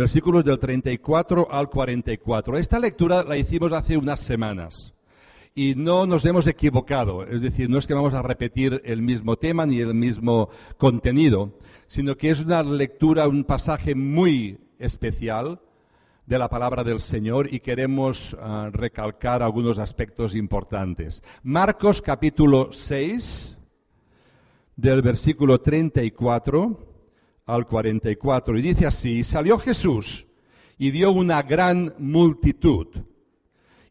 versículos del 34 al 44. Esta lectura la hicimos hace unas semanas y no nos hemos equivocado, es decir, no es que vamos a repetir el mismo tema ni el mismo contenido, sino que es una lectura, un pasaje muy especial de la palabra del Señor y queremos uh, recalcar algunos aspectos importantes. Marcos capítulo 6, del versículo 34 al 44. Y dice así, salió Jesús y vio una gran multitud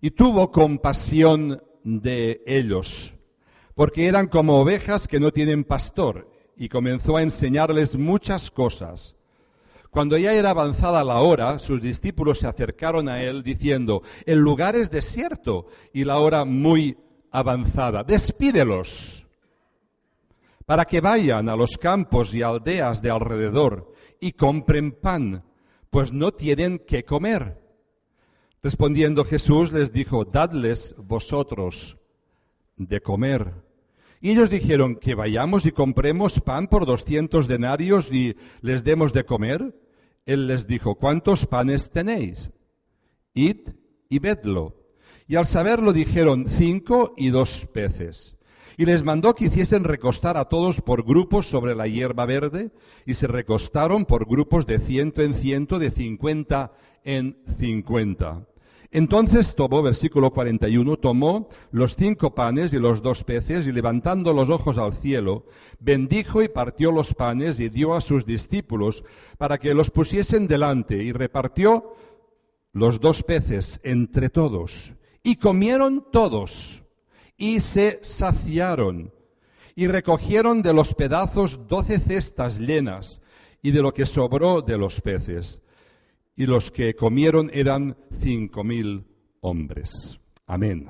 y tuvo compasión de ellos, porque eran como ovejas que no tienen pastor, y comenzó a enseñarles muchas cosas. Cuando ya era avanzada la hora, sus discípulos se acercaron a él diciendo, el lugar es desierto y la hora muy avanzada, despídelos para que vayan a los campos y aldeas de alrededor y compren pan, pues no tienen qué comer. Respondiendo Jesús les dijo, dadles vosotros de comer. Y ellos dijeron, que vayamos y compremos pan por doscientos denarios y les demos de comer. Él les dijo, ¿cuántos panes tenéis? Id y vedlo. Y al saberlo dijeron, cinco y dos peces y les mandó que hiciesen recostar a todos por grupos sobre la hierba verde, y se recostaron por grupos de ciento en ciento, de cincuenta en cincuenta. Entonces tomó, versículo 41, tomó los cinco panes y los dos peces y levantando los ojos al cielo, bendijo y partió los panes y dio a sus discípulos para que los pusiesen delante y repartió los dos peces entre todos. Y comieron todos y se saciaron y recogieron de los pedazos doce cestas llenas y de lo que sobró de los peces. Y los que comieron eran cinco mil hombres. Amén.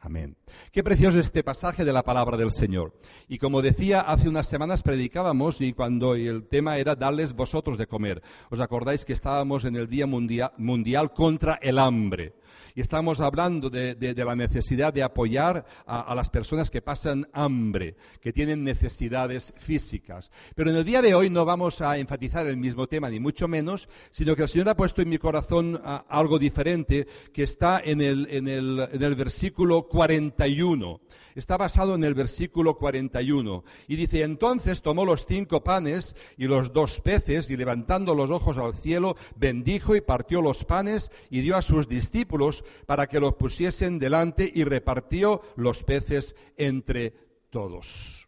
Amén. Qué precioso este pasaje de la palabra del Señor. Y como decía, hace unas semanas predicábamos y cuando el tema era darles vosotros de comer. ¿Os acordáis que estábamos en el Día Mundial, contra el Hambre? y estamos hablando de, la necesidad de apoyar a, las personas que pasan hambre, que tienen necesidades físicas. Pero en el día de hoy no vamos a enfatizar el mismo tema, ni mucho menos, sino que el Señor ha puesto en mi corazón algo diferente que está en el, en el versículo 41. Está basado en el versículo 41. Y dice, entonces tomó los cinco panes y los dos peces y levantando los ojos al cielo, bendijo y partió los panes y dio a sus discípulos para que los pusiesen delante y repartió los peces entre todos.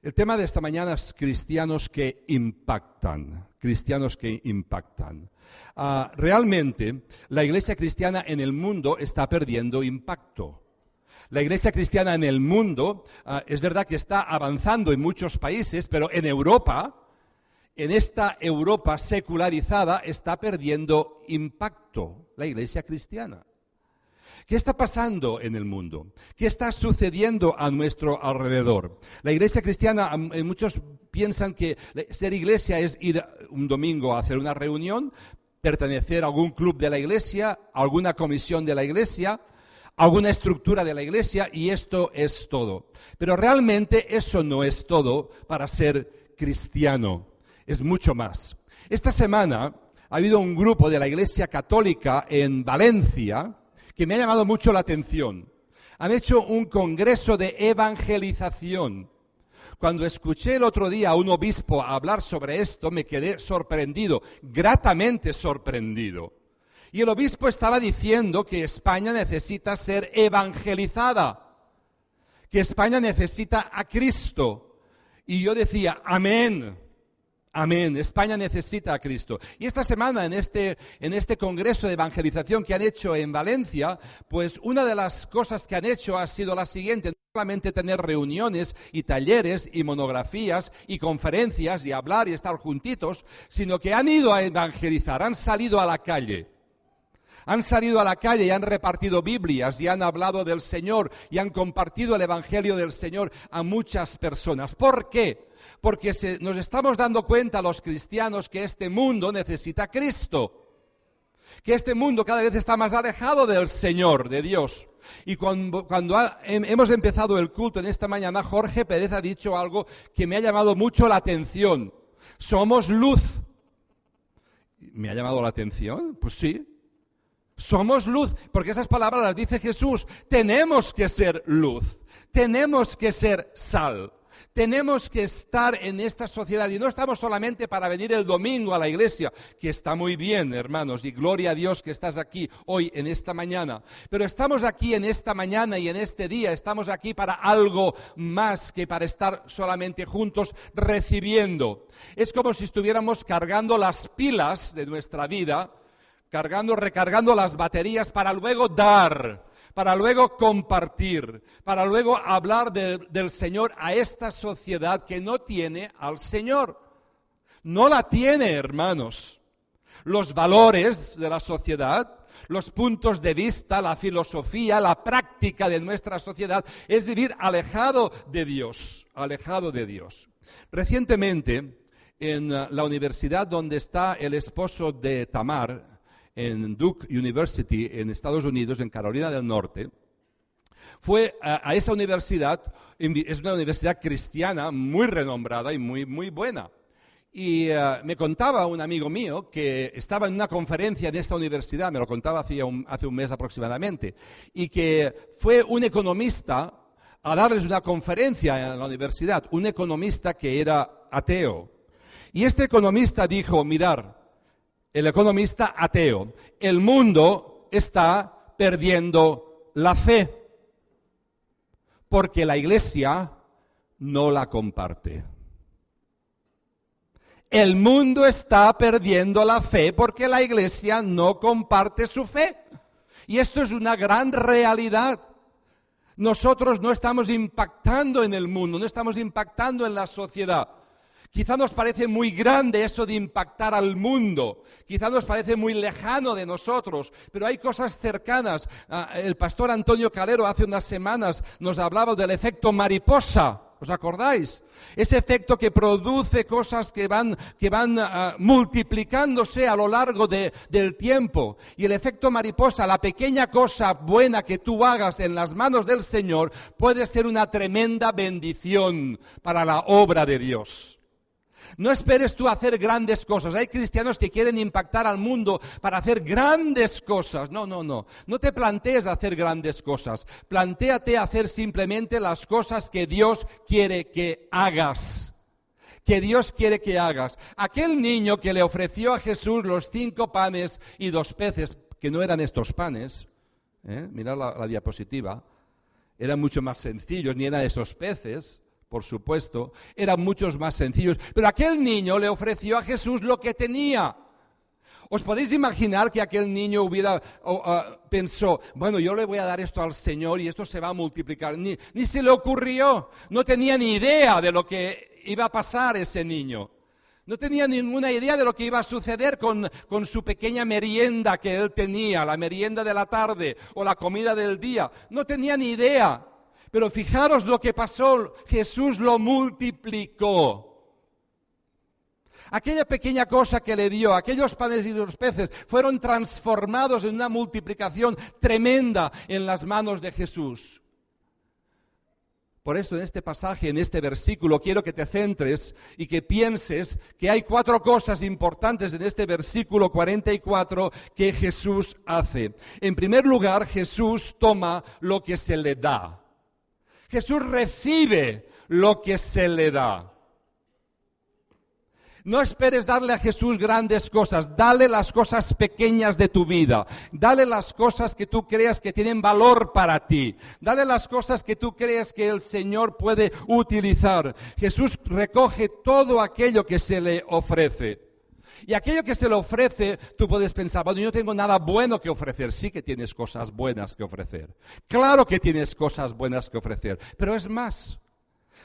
El tema de esta mañana es cristianos que impactan, cristianos que impactan. Ah, realmente la iglesia cristiana en el mundo está perdiendo impacto. La iglesia cristiana en el mundo ah, es verdad que está avanzando en muchos países, pero en Europa en esta Europa secularizada está perdiendo impacto la iglesia cristiana. ¿Qué está pasando en el mundo? ¿Qué está sucediendo a nuestro alrededor? La iglesia cristiana, muchos piensan que ser iglesia es ir un domingo a hacer una reunión, pertenecer a algún club de la iglesia, a alguna comisión de la iglesia, a alguna estructura de la iglesia y esto es todo. Pero realmente eso no es todo para ser cristiano es mucho más. Esta semana ha habido un grupo de la Iglesia Católica en Valencia que me ha llamado mucho la atención. Han hecho un congreso de evangelización. Cuando escuché el otro día a un obispo hablar sobre esto, me quedé sorprendido, gratamente sorprendido. Y el obispo estaba diciendo que España necesita ser evangelizada, que España necesita a Cristo. Y yo decía, amén. Amén. España necesita a Cristo. Y esta semana, en este, en este congreso de evangelización que han hecho en Valencia, pues una de las cosas que han hecho ha sido la siguiente. solamente tener reuniones y talleres y monografías y conferencias y hablar y estar juntitos, sino que han ido a evangelizar, han salido a la calle. Han salido a la calle y han repartido Biblias y han hablado del Señor y han compartido el Evangelio del Señor a muchas personas. ¿Por qué? Porque nos estamos dando cuenta los cristianos que este mundo necesita Cristo que este mundo cada vez está más alejado del Señor, de Dios. Y cuando, hemos empezado el culto en esta mañana, Jorge Pérez ha dicho algo que me ha llamado mucho la atención. Somos luz. ¿Me ha llamado la atención? Pues sí. Somos luz, porque esas palabras las dice Jesús. Tenemos que ser luz. Tenemos que ser sal. Tenemos que estar en esta sociedad y no estamos solamente para venir el domingo a la iglesia, que está muy bien, hermanos, y gloria a Dios que estás aquí hoy en esta mañana, pero estamos aquí en esta mañana y en este día, estamos aquí para algo más que para estar solamente juntos recibiendo. Es como si estuviéramos cargando las pilas de nuestra vida, cargando, recargando las baterías para luego dar para luego compartir, para luego hablar del Señor a esta sociedad que no tiene al Señor. No la tiene, hermanos. Los valores de la sociedad, los puntos de vista, la filosofía, la práctica de nuestra sociedad es vivir alejado de Dios, alejado de Dios. Recientemente, en la universidad donde está el esposo de Tamar, en Duke University en Estados Unidos, en Carolina del Norte, fue a, esa universidad, es una universidad cristiana muy renombrada y muy, muy buena. Y eh, me contaba un amigo mío que estaba en una conferencia en esta universidad, me lo contaba hace un, hace un mes aproximadamente, y que fue un economista a darles una conferencia en la universidad, un economista que era ateo. Y este economista dijo, mirar, el economista ateo, el mundo está perdiendo la fe porque la iglesia no la comparte. El mundo está perdiendo la fe porque la iglesia no comparte su fe. Y esto es una gran realidad. Nosotros no estamos impactando en el mundo, no estamos impactando en la sociedad. Quizá nos parece muy grande eso de impactar al mundo, quizá nos parece muy lejano de nosotros, pero hay cosas cercanas. Ah, el pastor Antonio Calero hace unas semanas nos hablaba del efecto mariposa. ¿Os acordáis? Ese efecto que produce cosas que van, que van ah, multiplicándose a lo largo del tiempo. Y el efecto mariposa, la pequeña cosa buena que tú hagas en las manos del Señor, puede ser una tremenda bendición para la obra de Dios. No esperes tú hacer grandes cosas. Hay cristianos que quieren impactar al mundo para hacer grandes cosas. No, no, no. No te plantees hacer grandes cosas. Plantéate hacer simplemente las cosas que Dios quiere que hagas. Que Dios quiere que hagas. Aquel niño que le ofreció a Jesús los cinco panes y dos peces, que no eran estos panes, ¿eh? mirad la, la diapositiva, eran mucho más sencillos, ni eran esos peces por supuesto, eran muchos más sencillos. Pero aquel niño le ofreció a Jesús lo que tenía. ¿Os podéis imaginar que aquel niño hubiera uh, pensó, bueno, yo le voy a dar esto al Señor y esto se va a multiplicar? Ni, ni se le ocurrió, no tenía ni idea de lo que iba a pasar ese niño. No tenía ninguna idea de lo que iba a suceder con, con, su pequeña merienda que él tenía, la merienda de la tarde o la comida del día. No tenía ni idea. Pero fijaros lo que pasó, Jesús lo multiplicó. Aquella pequeña cosa que le dio, aquellos panes y los peces, fueron transformados en una multiplicación tremenda en las manos de Jesús. Por esto en este pasaje, en este versículo, quiero que te centres y que pienses que hay cuatro cosas importantes en este versículo 44 que Jesús hace. En primer lugar, Jesús toma lo que se le da. Jesús recibe lo que se le da. No esperes darle a Jesús grandes cosas, dale las cosas pequeñas de tu vida, dale las cosas que tú creas que tienen valor para ti, dale las cosas que tú creas que el Señor puede utilizar. Jesús recoge todo aquello que se le ofrece. Y aquello que se le ofrece, tú puedes pensar, bueno, yo no tengo nada bueno que ofrecer. Sí que tienes cosas buenas que ofrecer. Claro que tienes cosas buenas que ofrecer. Pero es más.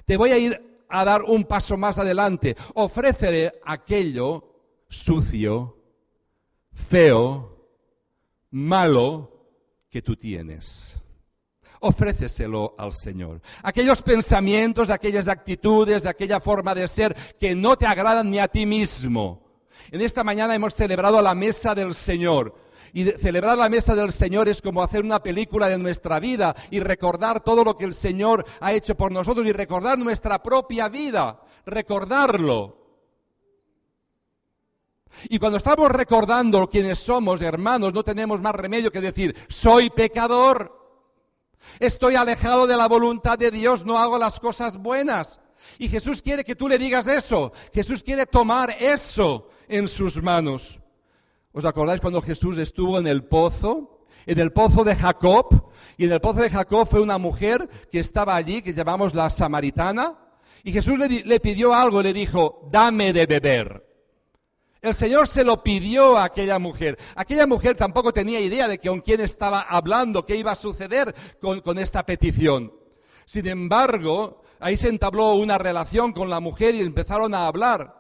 Te voy a ir a dar un paso más adelante. Ofrécele aquello sucio, feo, malo que tú tienes. Ofréceselo al Señor. Aquellos pensamientos, aquellas actitudes, aquella forma de ser que no te agradan ni a ti mismo. En esta mañana hemos celebrado la mesa del Señor. Y celebrar la mesa del Señor es como hacer una película de nuestra vida y recordar todo lo que el Señor ha hecho por nosotros y recordar nuestra propia vida, recordarlo. Y cuando estamos recordando quiénes somos, hermanos, no tenemos más remedio que decir, soy pecador, estoy alejado de la voluntad de Dios, no hago las cosas buenas. Y Jesús quiere que tú le digas eso, Jesús quiere tomar eso en sus manos. ¿Os acordáis cuando Jesús estuvo en el pozo? En el pozo de Jacob. Y en el pozo de Jacob fue una mujer que estaba allí, que llamamos la samaritana. Y Jesús le, pidió algo, le dijo, dame de beber. El Señor se lo pidió a aquella mujer. Aquella mujer tampoco tenía idea de con quién estaba hablando, qué iba a suceder con, esta petición. Sin embargo, ahí se entabló una relación con la mujer y empezaron a hablar.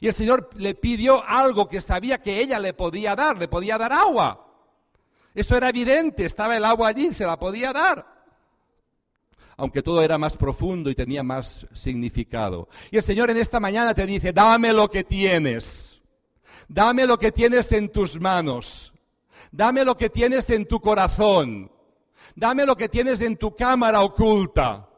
Y el Señor le pidió algo que sabía que ella le podía dar, le podía dar agua. Esto era evidente, estaba el agua allí, se la podía dar. Aunque todo era más profundo y tenía más significado. Y el Señor en esta mañana te dice, dame lo que tienes. Dame lo que tienes en tus manos. Dame lo que tienes en tu corazón. Dame lo que tienes en tu cámara oculta.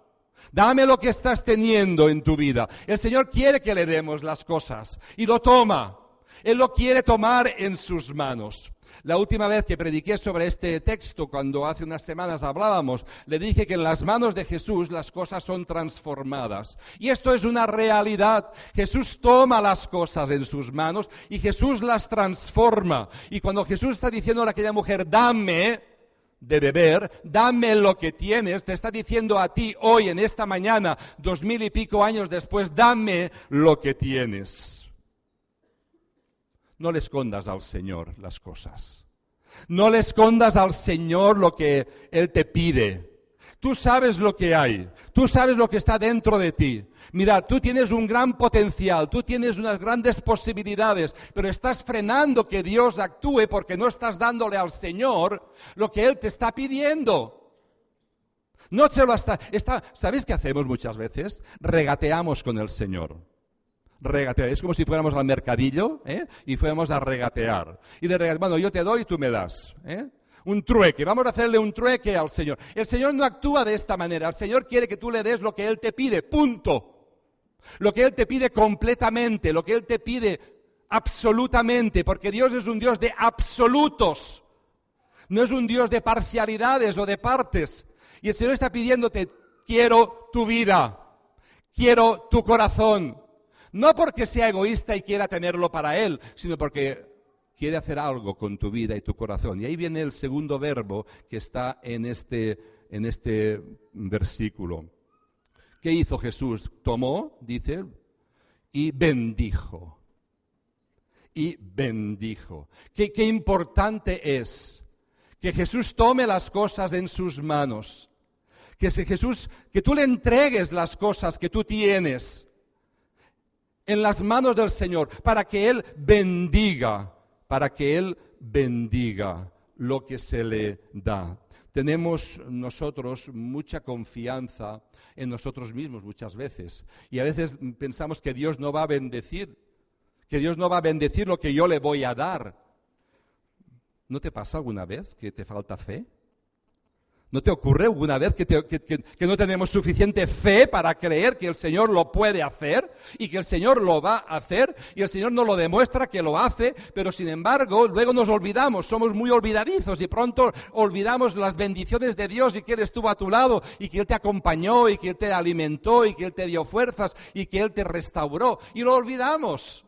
Dame lo que estás teniendo en tu vida. El Señor quiere que le demos las cosas y lo toma. Él lo quiere tomar en sus manos. La última vez que prediqué sobre este texto, cuando hace unas semanas hablábamos, le dije que en las manos de Jesús las cosas son transformadas. Y esto es una realidad. Jesús toma las cosas en sus manos y Jesús las transforma. Y cuando Jesús está diciendo a aquella mujer, dame, de beber, dame lo que tienes, te está diciendo a ti hoy, en esta mañana, dos mil y pico años después, dame lo que tienes. No le escondas al Señor las cosas. No le escondas al Señor lo que Él te pide. Tú sabes lo que hay, tú sabes lo que está dentro de ti. Mira, tú tienes un gran potencial, tú tienes unas grandes posibilidades, pero estás frenando que Dios actúe porque no estás dándole al Señor lo que Él te está pidiendo. No se lo está, está ¿Sabéis qué hacemos muchas veces? Regateamos con el Señor. Regatear. Es como si fuéramos al mercadillo ¿eh? y fuéramos a regatear. Y de regatear, bueno, yo te doy y tú me das. ¿eh? Un trueque. Vamos a hacerle un trueque al Señor. El Señor no actúa de esta manera. El Señor quiere que tú le des lo que Él te pide. Punto. Lo que Él te pide completamente, lo que Él te pide absolutamente, porque Dios es un Dios de absolutos. No es un Dios de parcialidades o de partes. Y el Señor está pidiéndote, quiero tu vida, quiero tu corazón. No porque sea egoísta y quiera tenerlo para Él, sino porque quiere hacer algo con tu vida y tu corazón. Y ahí viene el segundo verbo que está en este, en este versículo. ¿Qué hizo Jesús? Tomó, dice, y bendijo. Y bendijo. Qué, qué importante es que Jesús tome las cosas en sus manos. Que Jesús, que tú le entregues las cosas que tú tienes en las manos del Señor para que Él bendiga para que Él bendiga lo que se le da. Tenemos nosotros mucha confianza en nosotros mismos muchas veces y a veces pensamos que Dios no va a bendecir, que Dios no va a bendecir lo que yo le voy a dar. ¿No te pasa alguna vez que te falta fe? ¿No te ocurre alguna vez que, no tenemos suficiente fe para creer que el Señor lo puede hacer y que el Señor lo va a hacer y el Señor nos lo demuestra que lo hace, pero sin embargo luego nos olvidamos, somos muy olvidadizos y pronto olvidamos las bendiciones de Dios y que Él estuvo a tu lado y que Él te acompañó y que Él te alimentó y que Él te dio fuerzas y que Él te restauró y lo olvidamos?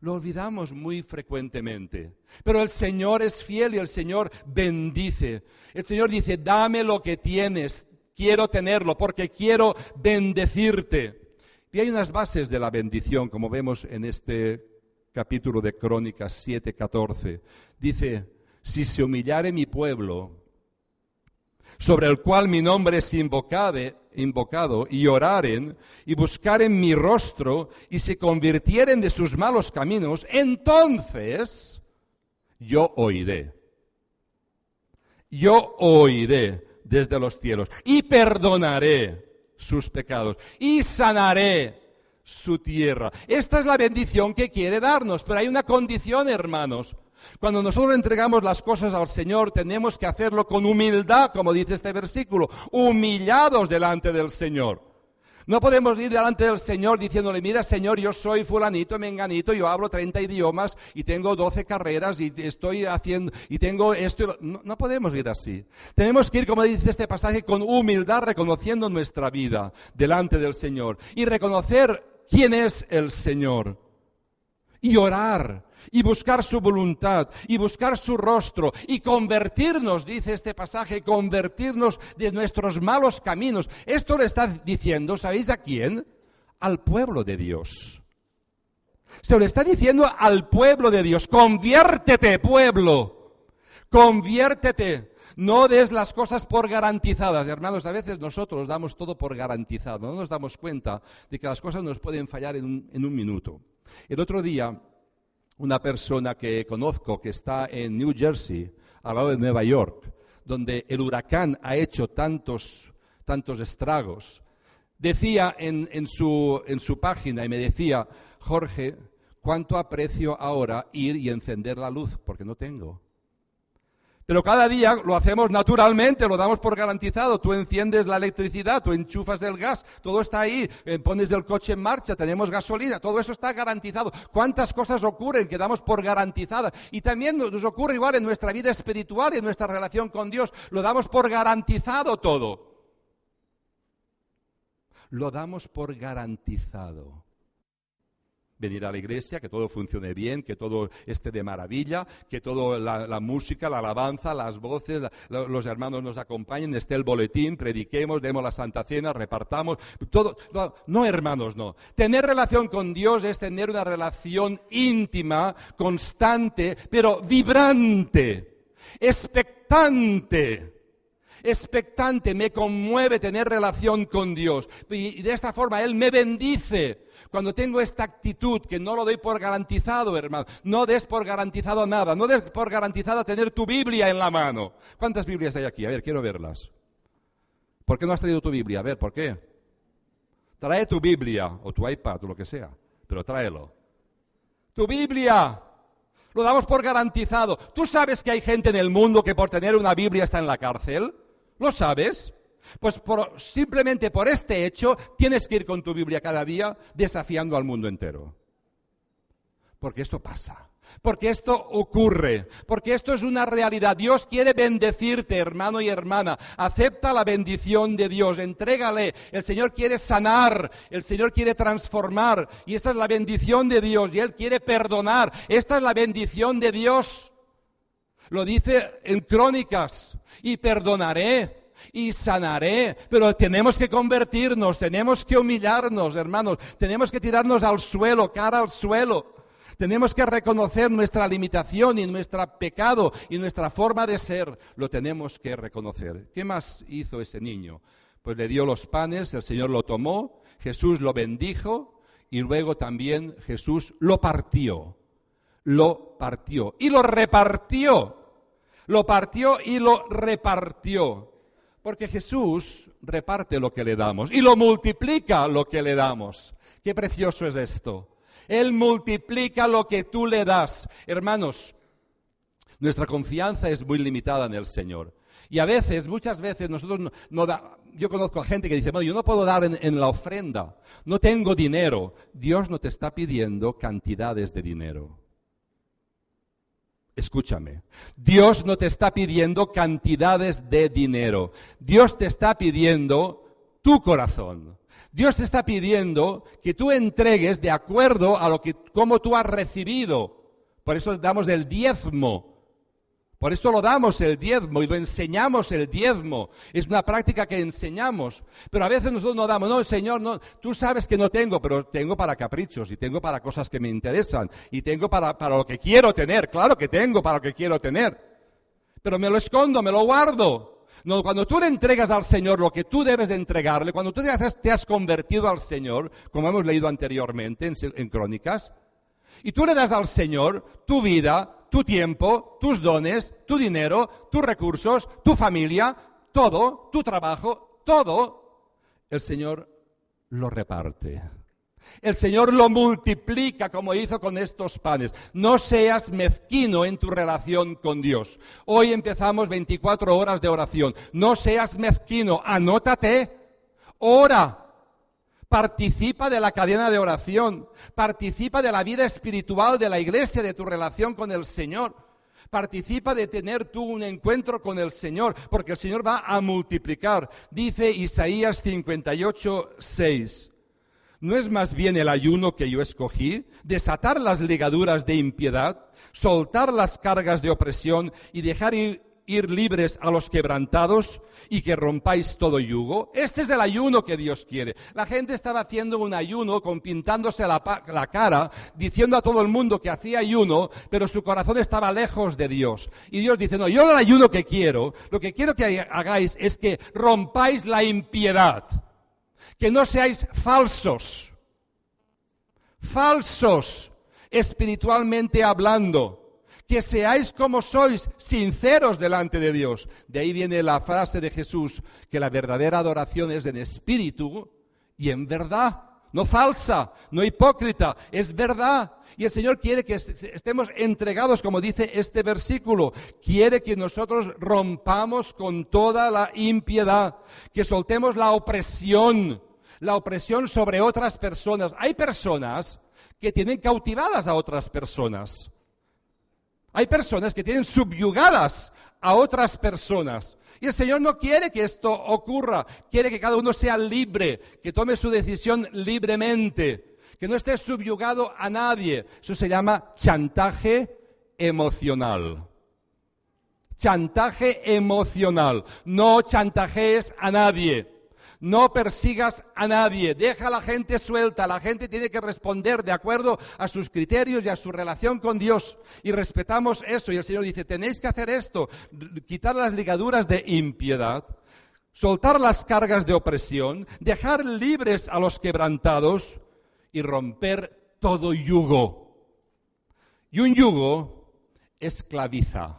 Lo olvidamos muy frecuentemente. Pero el Señor es fiel y el Señor bendice. El Señor dice, dame lo que tienes, quiero tenerlo porque quiero bendecirte. Y hay unas bases de la bendición, como vemos en este capítulo de Crónicas 7, 14. Dice, si se humillare mi pueblo, sobre el cual mi nombre es invocado, y oraren, y buscaren mi rostro, y se convirtieren de sus malos caminos, entonces yo oiré. Yo oiré desde los cielos, y perdonaré sus pecados, y sanaré su tierra. Esta es la bendición que quiere darnos, pero hay una condición, hermanos. Cuando nosotros entregamos las cosas al Señor, tenemos que hacerlo con humildad, como dice este versículo, humillados delante del Señor. No podemos ir delante del Señor diciéndole, mira Señor, yo soy fulanito, menganito, yo hablo 30 idiomas y tengo 12 carreras y estoy haciendo, y tengo esto. No, no podemos ir así. Tenemos que ir, como dice este pasaje, con humildad, reconociendo nuestra vida delante del Señor y reconocer quién es el Señor y orar y buscar su voluntad y buscar su rostro y convertirnos, dice este pasaje, convertirnos de nuestros malos caminos. Esto le está diciendo, ¿sabéis a quién? Al pueblo de Dios. Se lo está diciendo al pueblo de Dios, conviértete pueblo, conviértete. No des las cosas por garantizadas. Hermanos, a veces nosotros damos todo por garantizado. No nos damos cuenta de que las cosas nos pueden fallar en un, en un minuto. El otro día una persona que conozco que está en New Jersey, al lado de Nueva York, donde el huracán ha hecho tantos, tantos estragos, decía en, en, su, en su página y me decía, Jorge, ¿cuánto aprecio ahora ir y encender la luz? Porque no tengo. Pero cada día lo hacemos naturalmente, lo damos por garantizado. Tú enciendes la electricidad, tú enchufas el gas, todo está ahí, eh, pones el coche en marcha, tenemos gasolina, todo eso está garantizado. ¿Cuántas cosas ocurren que damos por garantizadas? Y también nos ocurre igual en nuestra vida espiritual y en nuestra relación con Dios. Lo damos por garantizado todo. Lo damos por garantizado venir a la iglesia, que todo funcione bien, que todo esté de maravilla, que toda la, música, la alabanza, las voces, los hermanos nos acompañen, esté el boletín, prediquemos, demos la Santa Cena, repartamos, todo. No, no, hermanos, no. Tener relación con Dios es tener una relación íntima, constante, pero vibrante, expectante expectante, me conmueve tener relación con Dios. Y de esta forma Él me bendice. Cuando tengo esta actitud, que no lo doy por garantizado, hermano, no des por garantizado nada, no des por garantizado tener tu Biblia en la mano. ¿Cuántas Biblias hay aquí? A ver, quiero verlas. ¿Por qué no has traído tu Biblia? A ver, ¿por qué? Trae tu Biblia o tu iPad o lo que sea, pero tráelo. Tu Biblia. Lo damos por garantizado. ¿Tú sabes que hay gente en el mundo que por tener una Biblia está en la cárcel? ¿Lo sabes? Pues simplemente por este hecho tienes que ir con tu Biblia cada día desafiando al mundo entero. Porque esto pasa. Porque esto ocurre, porque esto es una realidad. Dios quiere bendecirte, hermano y hermana. Acepta la bendición de Dios, entrégale. El Señor quiere sanar, el Señor quiere transformar. Y esta es la bendición de Dios. Y Él quiere perdonar. Esta es la bendición de Dios. Lo dice en Crónicas. Y perdonaré y sanaré. Pero tenemos que convertirnos, tenemos que humillarnos, hermanos, tenemos que tirarnos al suelo, cara al suelo. Tenemos que reconocer nuestra limitación y nuestro pecado y nuestra forma de ser. Lo tenemos que reconocer. ¿Qué más hizo ese niño? Pues le dio los panes, el Señor lo tomó, Jesús lo bendijo y luego también Jesús lo partió. Lo partió y lo repartió. Lo partió y lo repartió. Porque Jesús reparte lo que le damos y lo multiplica lo que le damos. Qué precioso es esto. Él multiplica lo que tú le das. Hermanos, nuestra confianza es muy limitada en el Señor. Y a veces, muchas veces, nosotros no, da, yo conozco a gente que dice, yo no puedo dar en, la ofrenda, no tengo dinero. Dios no te está pidiendo cantidades de dinero. Escúchame, Dios no te está pidiendo cantidades de dinero, Dios te está pidiendo tu corazón. Dios te está pidiendo que tú entregues de acuerdo a lo que como tú has recibido. Por eso damos el diezmo. Por esto lo damos el diezmo y lo enseñamos el diezmo. Es una práctica que enseñamos. Pero a veces nosotros no damos, no, Señor, no, tú sabes que no tengo, pero tengo para caprichos y tengo para cosas que me interesan y tengo para, para lo que quiero tener. Claro que tengo para lo que quiero tener. Pero me lo escondo, me lo guardo. No, cuando tú le entregas al Señor lo que tú debes de entregarle, cuando tú te has, convertido al Señor, como hemos leído anteriormente en, en Crónicas, y tú le das al Señor tu vida, tu tiempo, tus dones, tu dinero, tus recursos, tu familia, todo, tu trabajo, todo, el Señor lo reparte. El Señor lo multiplica como hizo con estos panes. No seas mezquino en tu relación con Dios. Hoy empezamos 24 horas de oración. No seas mezquino, anótate, ora. Participa de la cadena de oración, participa de la vida espiritual de la iglesia, de tu relación con el Señor. Participa de tener tú un encuentro con el Señor, porque el Señor va a multiplicar. Dice Isaías 58, 6. ¿No es más bien el ayuno que yo escogí? Desatar las ligaduras de impiedad, soltar las cargas de opresión y dejar ir, ir libres a los quebrantados y que rompáis todo yugo. Este es el ayuno que Dios quiere. La gente estaba haciendo un ayuno, con pintándose la, la, cara, diciendo a todo el mundo que hacía ayuno, pero su corazón estaba lejos de Dios. Y Dios dice, no, yo el ayuno que quiero, lo que quiero que hagáis es que rompáis la impiedad, que no seáis falsos, falsos espiritualmente hablando que seáis como sois, sinceros delante de Dios. De ahí viene la frase de Jesús, que la verdadera adoración es en espíritu y en verdad. No falsa, no hipócrita, es verdad. Y el Señor quiere que estemos entregados, como dice este versículo. Quiere que nosotros rompamos con toda la impiedad, que soltemos la opresión, la opresión sobre otras personas. Hay personas que tienen cautivadas a otras personas. Hay personas que tienen subyugadas a otras personas. Y el Señor no quiere que esto ocurra, quiere que cada uno sea libre, que tome su decisión libremente, que no esté subyugado a nadie. Eso se llama chantaje emocional. Chantaje emocional. No chantajees a nadie. No persigas a nadie, deja a la gente suelta, la gente tiene que responder de acuerdo a sus criterios y a su relación con Dios. Y respetamos eso. Y el Señor dice, tenéis que hacer esto, quitar las ligaduras de impiedad, soltar las cargas de opresión, dejar libres a los quebrantados y romper todo yugo. Y un yugo esclaviza.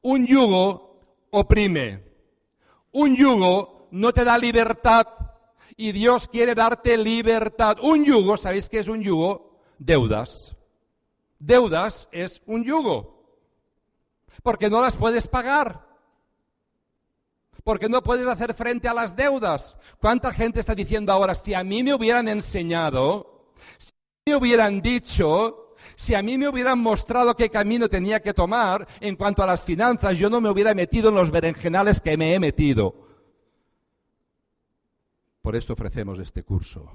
Un yugo oprime. Un yugo no te da libertad y Dios quiere darte libertad. Un yugo, ¿sabéis qué es un yugo? Deudas. Deudas es un yugo. Porque no las puedes pagar. Porque no puedes hacer frente a las deudas. ¿Cuánta gente está diciendo ahora, si a mí me hubieran enseñado, si me hubieran dicho, si a mí me hubieran mostrado qué camino tenía que tomar en cuanto a las finanzas, yo no me hubiera metido en los berenjenales que me he metido. Por esto ofrecemos este curso.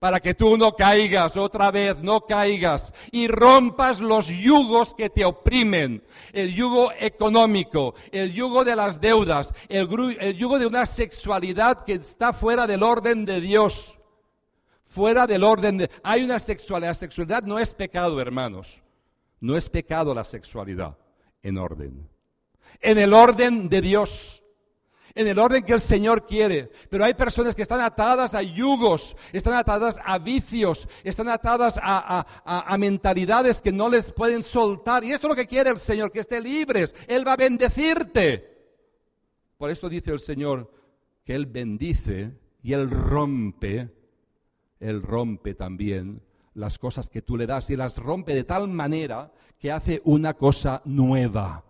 Para que tú no caigas otra vez, no caigas y rompas los yugos que te oprimen. El yugo económico, el yugo de las deudas, el, yugo de una sexualidad que está fuera del orden de Dios. Fuera del orden de... Hay una sexualidad. La sexualidad no es pecado, hermanos. No es pecado la sexualidad en orden. En el orden de Dios en el orden que el Señor quiere. Pero hay personas que están atadas a yugos, están atadas a vicios, están atadas a, mentalidades que no les pueden soltar. Y esto es lo que quiere el Señor, que esté libres. Él va a bendecirte. Por esto dice el Señor que Él bendice y Él rompe, Él rompe también las cosas que tú le das y las rompe de tal manera que hace una cosa nueva.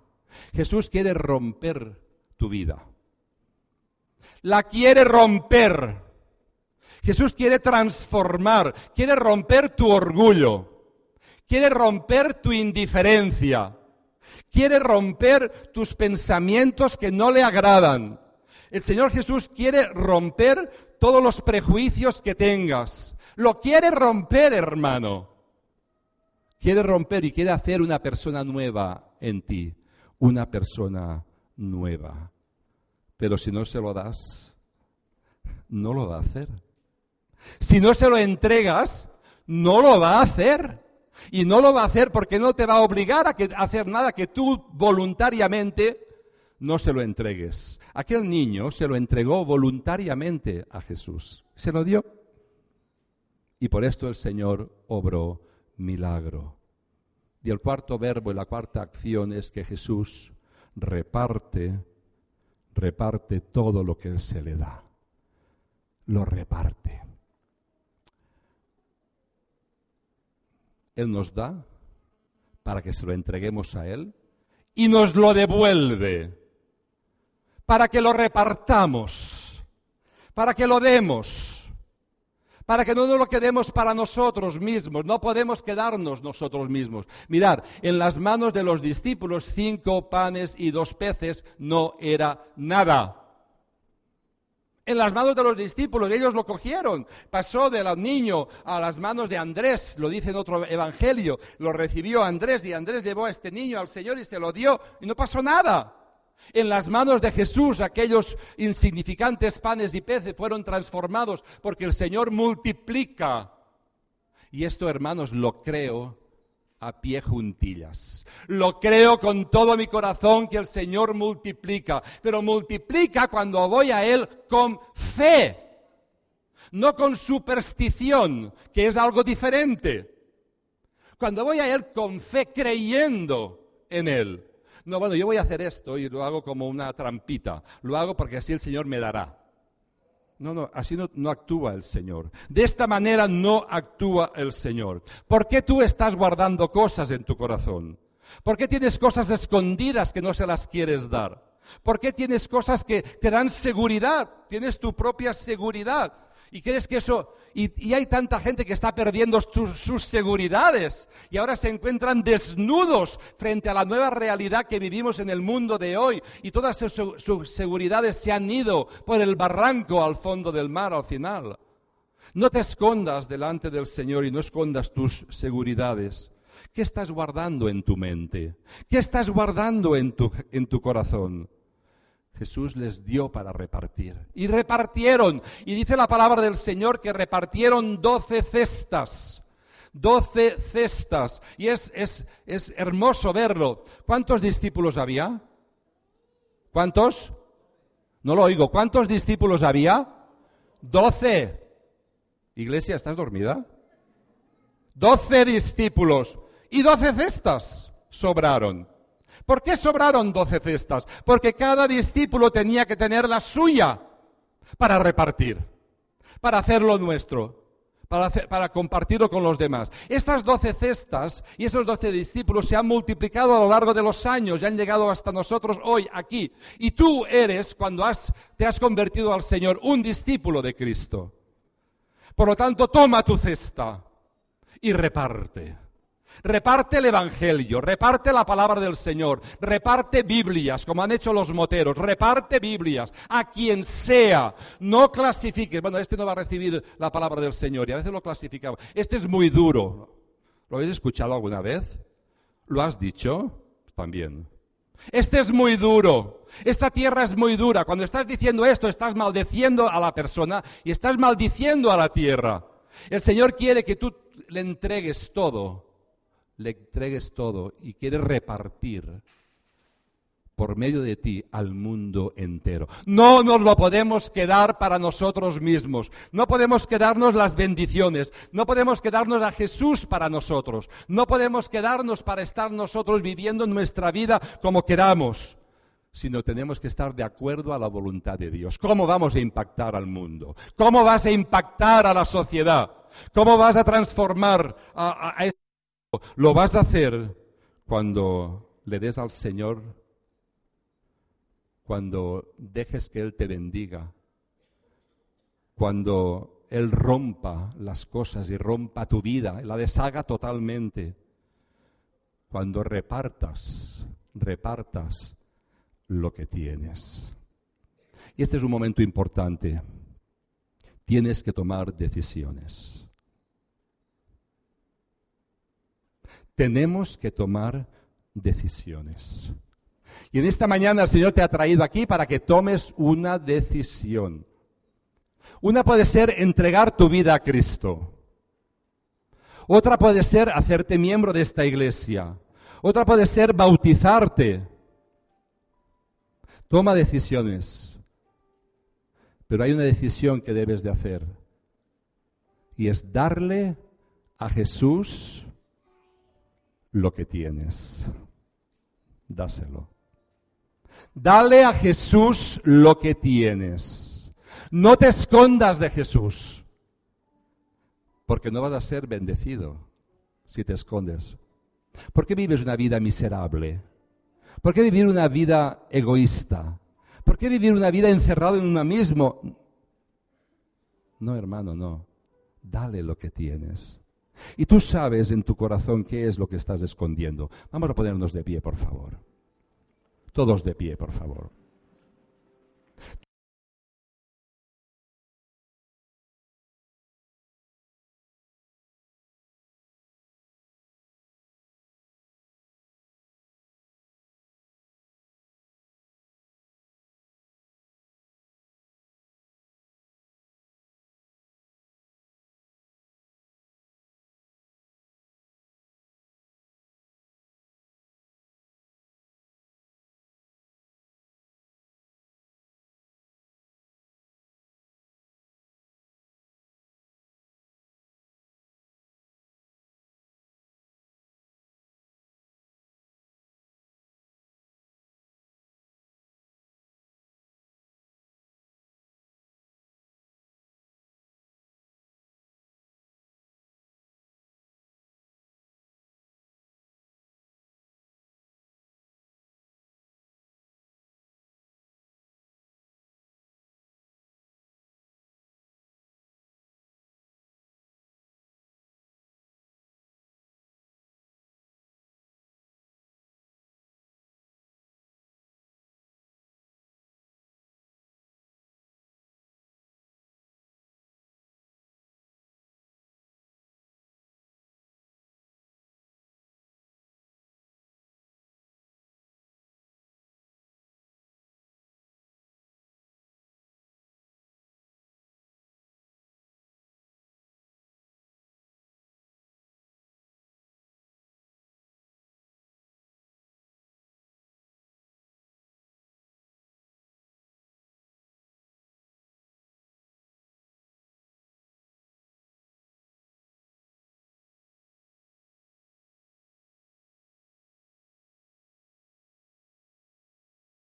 Jesús quiere romper tu vida la quiere romper. Jesús quiere transformar, quiere romper tu orgullo, quiere romper tu indiferencia, quiere romper tus pensamientos que no le agradan. El Señor Jesús quiere romper todos los prejuicios que tengas. Lo quiere romper, hermano. quiere romper y quiere hacer una persona nueva en ti, una persona nueva. Pero si no se lo das, no lo va a hacer. Si no se lo entregas, no lo va a hacer. Y no lo va a hacer porque no te va a obligar a, hacer nada que tú voluntariamente no se lo entregues. Aquel niño se lo entregó voluntariamente a Jesús. Se lo dio. Y por esto el Señor obró milagro. Y el cuarto verbo y la cuarta acción es que Jesús reparte, reparte todo lo que Él se le da. Lo reparte. Él nos da para que se lo entreguemos a Él y nos lo devuelve para que lo repartamos, para que lo demos, para que no nos lo quedemos para nosotros mismos, no podemos quedarnos nosotros mismos. Mirad, en las manos de los discípulos cinco panes y dos peces no era nada en las manos de los discípulos, ellos lo cogieron. Pasó del niño a las manos de Andrés, lo dice en otro evangelio, lo recibió Andrés y Andrés llevó a este niño al Señor y se lo dio y no pasó nada. En las manos de Jesús aquellos insignificantes panes y peces fueron transformados porque el Señor multiplica. Y esto, hermanos, lo creo a pie juntillas. Lo creo con todo mi corazón que el Señor multiplica, pero multiplica cuando voy a Él con fe, no con superstición, que es algo diferente. Cuando voy a Él con fe, creyendo en Él. No, bueno, yo voy a hacer esto y lo hago como una trampita. Lo hago porque así el Señor me dará. No, no, así no, actúa el Señor. De esta manera no actúa el Señor. ¿Por qué tú estás guardando cosas en tu corazón? ¿Por qué tienes cosas escondidas que no se las quieres dar? ¿Por qué tienes cosas que te dan seguridad? Tienes tu propia seguridad. Y crees que eso, y, hay tanta gente que está perdiendo sus seguridades y ahora se encuentran desnudos frente a la nueva realidad que vivimos en el mundo de hoy y todas sus seguridades se han ido por el barranco al fondo del mar al final. No te escondas delante del Señor y no escondas tus seguridades. ¿Qué estás guardando en tu mente? ¿Qué estás guardando en tu, en tu corazón? Jesús les dio para repartir. Y repartieron. Y dice la palabra del Señor que repartieron doce cestas. Doce cestas. Y es, es, es hermoso verlo. ¿Cuántos discípulos había? ¿Cuántos? No lo oigo. ¿Cuántos discípulos había? Doce. Iglesia, ¿estás dormida? Doce discípulos. Y doce cestas sobraron. ¿Por qué sobraron doce cestas? Porque cada discípulo tenía que tener la suya para repartir, para hacerlo nuestro, para, compartirlo con los demás. Estas doce cestas y esos doce discípulos se han multiplicado a lo largo de los años y han llegado hasta nosotros hoy aquí. Y tú eres, cuando te has convertido al Señor, un discípulo de Cristo. Por lo tanto, toma tu cesta y reparte. Reparte el Evangelio, reparte la palabra del Señor, reparte Biblias, como han hecho los moteros, reparte Biblias a quien sea. No clasifiques, bueno, este no va a recibir la palabra del Señor y a veces lo clasificamos. Este es muy duro. ¿Lo habéis escuchado alguna vez? ¿Lo has dicho? También. Este es muy duro. Esta tierra es muy dura. Cuando estás diciendo esto, estás maldiciendo a la persona y estás maldiciendo a la tierra. El Señor quiere que tú le entregues todo le entregues todo y quieres repartir por medio de ti al mundo entero. No nos lo podemos quedar para nosotros mismos. No podemos quedarnos las bendiciones. No podemos quedarnos a Jesús para nosotros. No podemos quedarnos para estar nosotros viviendo nuestra vida como queramos. Sino tenemos que estar de acuerdo a la voluntad de Dios. ¿Cómo vamos a impactar al mundo? ¿Cómo vas a impactar a la sociedad? ¿Cómo vas a transformar a, a lo vas a hacer cuando le des al Señor, cuando dejes que Él te bendiga, cuando Él rompa las cosas y rompa tu vida, la deshaga totalmente, cuando repartas, repartas lo que tienes. Y este es un momento importante. Tienes que tomar decisiones. Tenemos que tomar decisiones. Y en esta mañana el Señor te ha traído aquí para que tomes una decisión. Una puede ser entregar tu vida a Cristo. Otra puede ser hacerte miembro de esta iglesia. Otra puede ser bautizarte. Toma decisiones. Pero hay una decisión que debes de hacer. Y es darle a Jesús lo que tienes. Dáselo. Dale a Jesús lo que tienes. No te escondas de Jesús, porque no vas a ser bendecido si te escondes. ¿Por qué vives una vida miserable? ¿Por qué vivir una vida egoísta? ¿Por qué vivir una vida encerrado en uno mismo? No, hermano, no. Dale lo que tienes. Y tú sabes en tu corazón qué es lo que estás escondiendo. Vamos a ponernos de pie, por favor. Todos de pie, por favor.